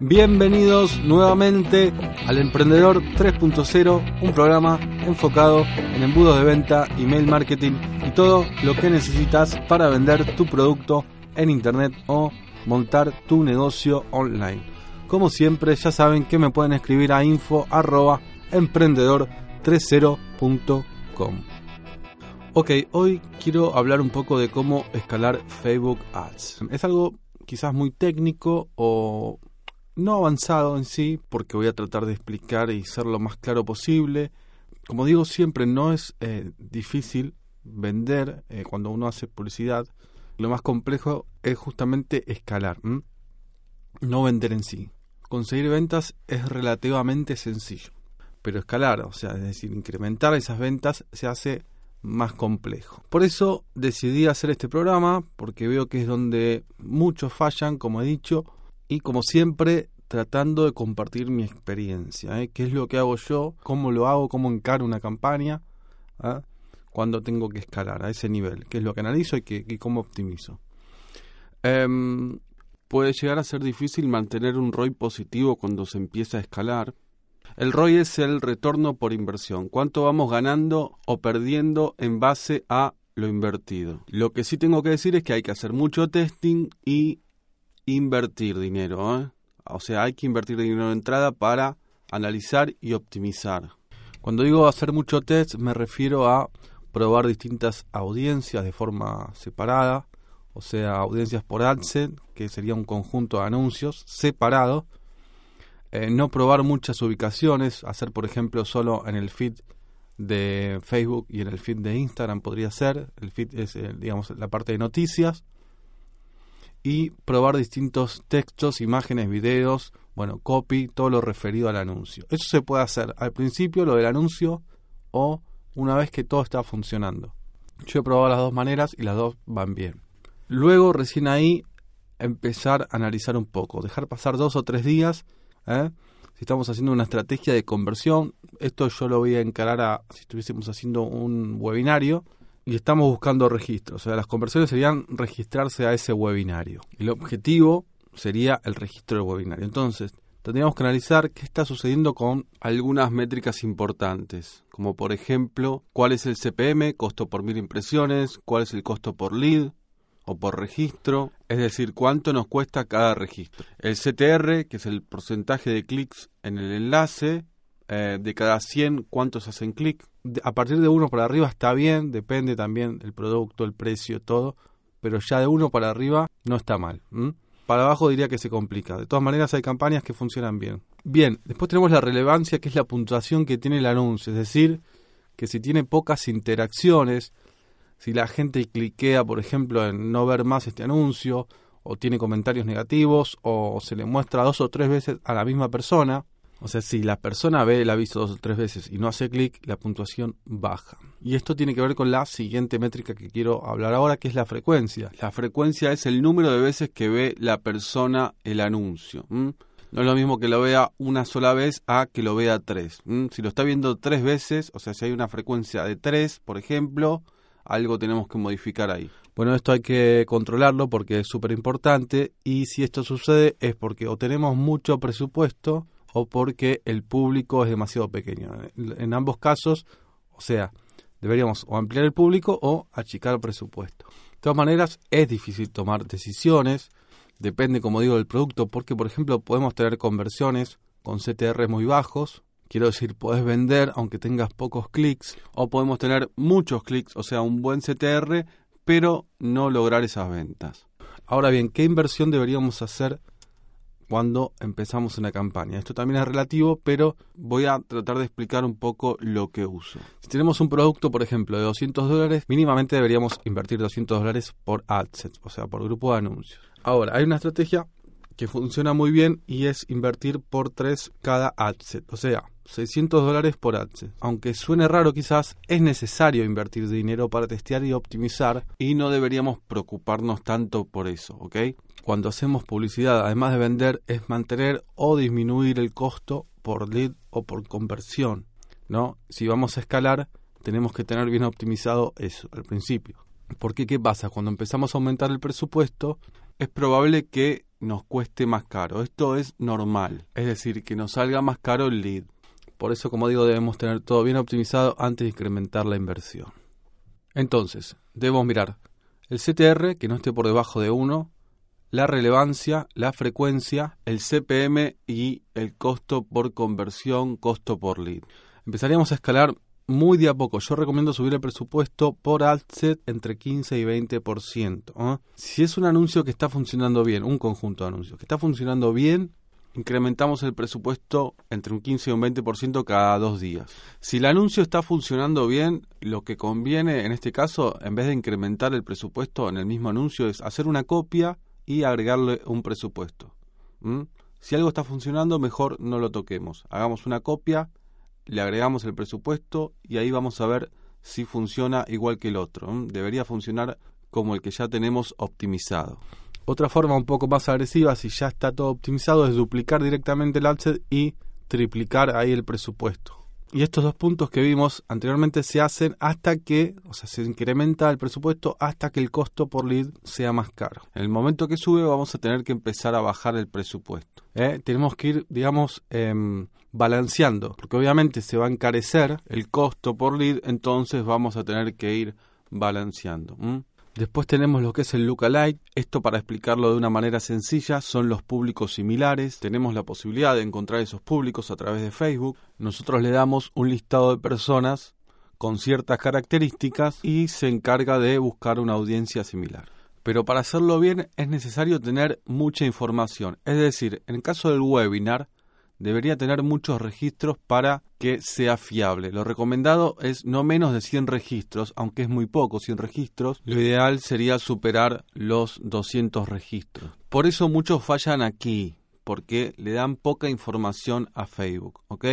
Bienvenidos nuevamente al Emprendedor 3.0, un programa enfocado en embudos de venta, email marketing y todo lo que necesitas para vender tu producto en internet o montar tu negocio online. Como siempre, ya saben que me pueden escribir a info emprendedor30.com. Ok, hoy quiero hablar un poco de cómo escalar Facebook Ads. Es algo quizás muy técnico o no avanzado en sí, porque voy a tratar de explicar y ser lo más claro posible. Como digo siempre, no es eh, difícil vender eh, cuando uno hace publicidad. Lo más complejo es justamente escalar, no vender en sí. Conseguir ventas es relativamente sencillo, pero escalar, o sea, es decir, incrementar esas ventas se hace más complejo. Por eso decidí hacer este programa, porque veo que es donde muchos fallan, como he dicho, y como siempre tratando de compartir mi experiencia, ¿eh? qué es lo que hago yo, cómo lo hago, cómo encaro una campaña, ¿ah? cuando tengo que escalar a ese nivel, qué es lo que analizo y, qué, y cómo optimizo. Em, puede llegar a ser difícil mantener un ROI positivo cuando se empieza a escalar, el ROI es el retorno por inversión. ¿Cuánto vamos ganando o perdiendo en base a lo invertido? Lo que sí tengo que decir es que hay que hacer mucho testing y invertir dinero. ¿eh? O sea, hay que invertir dinero de entrada para analizar y optimizar. Cuando digo hacer mucho test me refiero a probar distintas audiencias de forma separada, o sea, audiencias por AdSense, que sería un conjunto de anuncios separado, eh, no probar muchas ubicaciones, hacer por ejemplo solo en el feed de Facebook y en el feed de Instagram podría ser, el feed es eh, digamos la parte de noticias y probar distintos textos, imágenes, videos, bueno, copy, todo lo referido al anuncio. Eso se puede hacer al principio lo del anuncio o una vez que todo está funcionando. Yo he probado las dos maneras y las dos van bien. Luego recién ahí empezar a analizar un poco, dejar pasar dos o tres días ¿eh? Si estamos haciendo una estrategia de conversión, esto yo lo voy a encarar a si estuviésemos haciendo un webinario y estamos buscando registros. O sea, las conversiones serían registrarse a ese webinario. El objetivo sería el registro del webinario. Entonces, tendríamos que analizar qué está sucediendo con algunas métricas importantes, como por ejemplo, cuál es el CPM, costo por mil impresiones, cuál es el costo por lead, o por registro, es decir, cuánto nos cuesta cada registro. El CTR, que es el porcentaje de clics en el enlace, eh, de cada 100, cuántos hacen clic. A partir de uno para arriba está bien, depende también del producto, el precio, todo, pero ya de uno para arriba no está mal. Para abajo diría que se complica. De todas maneras hay campañas que funcionan bien. Bien, después tenemos la relevancia, que es la puntuación que tiene el anuncio, es decir, que si tiene pocas interacciones, si la gente cliquea, por ejemplo, en no ver más este anuncio, o tiene comentarios negativos, o se le muestra dos o tres veces a la misma persona, o sea, si la persona ve el aviso dos o tres veces y no hace clic, la puntuación baja. Y esto tiene que ver con la siguiente métrica que quiero hablar ahora, que es la frecuencia. La frecuencia es el número de veces que ve la persona el anuncio. No es lo mismo que lo vea una sola vez a que lo vea tres. Si lo está viendo tres veces, o sea, si hay una frecuencia de tres, por ejemplo, algo tenemos que modificar ahí. Bueno, esto hay que controlarlo porque es súper importante y si esto sucede es porque o tenemos mucho presupuesto o porque el público es demasiado pequeño. En ambos casos, o sea, deberíamos o ampliar el público o achicar el presupuesto. De todas maneras, es difícil tomar decisiones, depende, como digo, del producto, porque, por ejemplo, podemos tener conversiones con CTR muy bajos, Quiero decir, puedes vender aunque tengas pocos clics o podemos tener muchos clics, o sea, un buen CTR, pero no lograr esas ventas. Ahora bien, ¿qué inversión deberíamos hacer cuando empezamos una campaña? Esto también es relativo, pero voy a tratar de explicar un poco lo que uso. Si tenemos un producto, por ejemplo, de 200 dólares, mínimamente deberíamos invertir 200 dólares por AdSense, o sea, por grupo de anuncios. Ahora, hay una estrategia que funciona muy bien y es invertir por 3 cada adset, o sea, 600 dólares por adset. Aunque suene raro quizás, es necesario invertir dinero para testear y optimizar y no deberíamos preocuparnos tanto por eso, ¿ok? Cuando hacemos publicidad, además de vender, es mantener o disminuir el costo por lead o por conversión, ¿no? Si vamos a escalar, tenemos que tener bien optimizado eso al principio. Porque ¿qué pasa? Cuando empezamos a aumentar el presupuesto, es probable que nos cueste más caro. Esto es normal. Es decir, que nos salga más caro el lead. Por eso, como digo, debemos tener todo bien optimizado antes de incrementar la inversión. Entonces, debemos mirar el CTR, que no esté por debajo de 1, la relevancia, la frecuencia, el CPM y el costo por conversión, costo por lead. Empezaríamos a escalar muy de a poco. Yo recomiendo subir el presupuesto por adset entre 15 y 20%. ¿eh? Si es un anuncio que está funcionando bien, un conjunto de anuncios que está funcionando bien, incrementamos el presupuesto entre un 15 y un 20% cada dos días. Si el anuncio está funcionando bien, lo que conviene en este caso, en vez de incrementar el presupuesto en el mismo anuncio, es hacer una copia y agregarle un presupuesto. Si algo está funcionando, mejor no lo toquemos. Hagamos una copia le agregamos el presupuesto y ahí vamos a ver si funciona igual que el otro. Debería funcionar como el que ya tenemos optimizado. Otra forma un poco más agresiva, si ya está todo optimizado, es duplicar directamente el adset y triplicar ahí el presupuesto. Y estos dos puntos que vimos anteriormente se hacen hasta que, o sea, se incrementa el presupuesto hasta que el costo por lead sea más caro. En el momento que sube vamos a tener que empezar a bajar el presupuesto. ¿eh? Tenemos que ir, digamos, em, balanceando, porque obviamente se va a encarecer el costo por lead, entonces vamos a tener que ir balanceando. Después tenemos lo que es el lookalike. Esto para explicarlo de una manera sencilla son los públicos similares. Tenemos la posibilidad de encontrar esos públicos a través de Facebook. Nosotros le damos un listado de personas con ciertas características y se encarga de buscar una audiencia similar. Pero para hacerlo bien es necesario tener mucha información. Es decir, en el caso del webinar, debería tener muchos registros para que sea fiable. Lo recomendado es no menos de 100 registros, aunque es muy poco 100 registros. Lo ideal sería superar los 200 registros. Por eso muchos fallan aquí, porque le dan poca información a Facebook, ¿ok?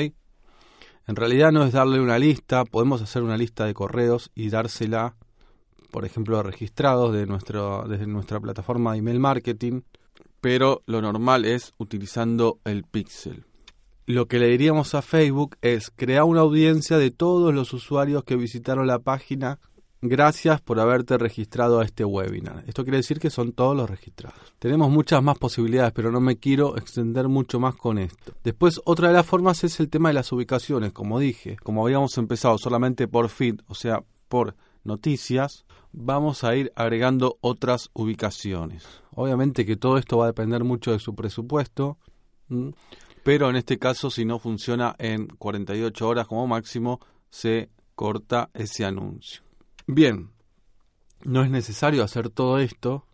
En realidad no es darle una lista, podemos hacer una lista de correos y dársela, por ejemplo, a registrados de nuestro, desde nuestra plataforma de email marketing, pero lo normal es utilizando el pixel lo que le diríamos a Facebook es crear una audiencia de todos los usuarios que visitaron la página. Gracias por haberte registrado a este webinar. Esto quiere decir que son todos los registrados. Tenemos muchas más posibilidades, pero no me quiero extender mucho más con esto. Después, otra de las formas es el tema de las ubicaciones. Como dije, como habíamos empezado solamente por feed, o sea, por noticias, vamos a ir agregando otras ubicaciones. Obviamente que todo esto va a depender mucho de su presupuesto pero en este caso si no funciona en 48 horas como máximo, se corta ese anuncio. Bien, no es necesario hacer todo esto,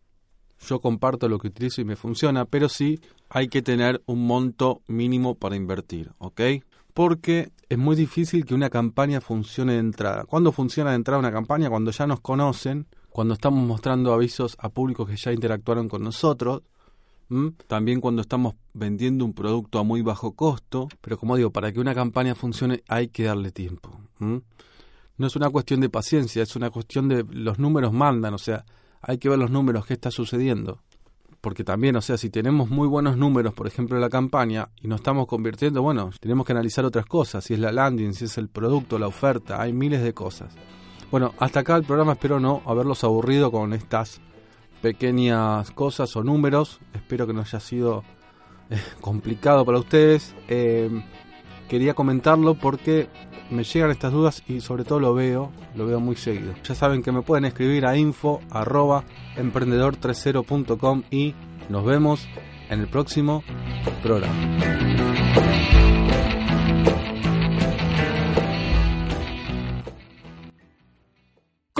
yo comparto lo que utilizo y me funciona, pero sí hay que tener un monto mínimo para invertir, ¿ok? Porque es muy difícil que una campaña funcione de entrada. ¿Cuándo funciona de entrada una campaña? Cuando ya nos conocen, cuando estamos mostrando avisos a públicos que ya interactuaron con nosotros, también cuando estamos vendiendo un producto a muy bajo costo, pero como digo, para que una campaña funcione hay que darle tiempo. No es una cuestión de paciencia, es una cuestión de los números mandan, o sea, hay que ver los números, qué está sucediendo. Porque también, o sea, si tenemos muy buenos números, por ejemplo, en la campaña, y nos estamos convirtiendo, bueno, tenemos que analizar otras cosas, si es la landing, si es el producto, la oferta, hay miles de cosas. Bueno, hasta acá el programa espero no haberlos aburrido con estas pequeñas cosas o números. Espero que no haya sido eh, complicado para ustedes. Eh, quería comentarlo porque me llegan estas dudas y sobre todo lo veo, lo veo muy seguido. Ya saben que me pueden escribir a info arroba emprendedor30.com y nos vemos en el próximo programa.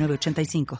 906985.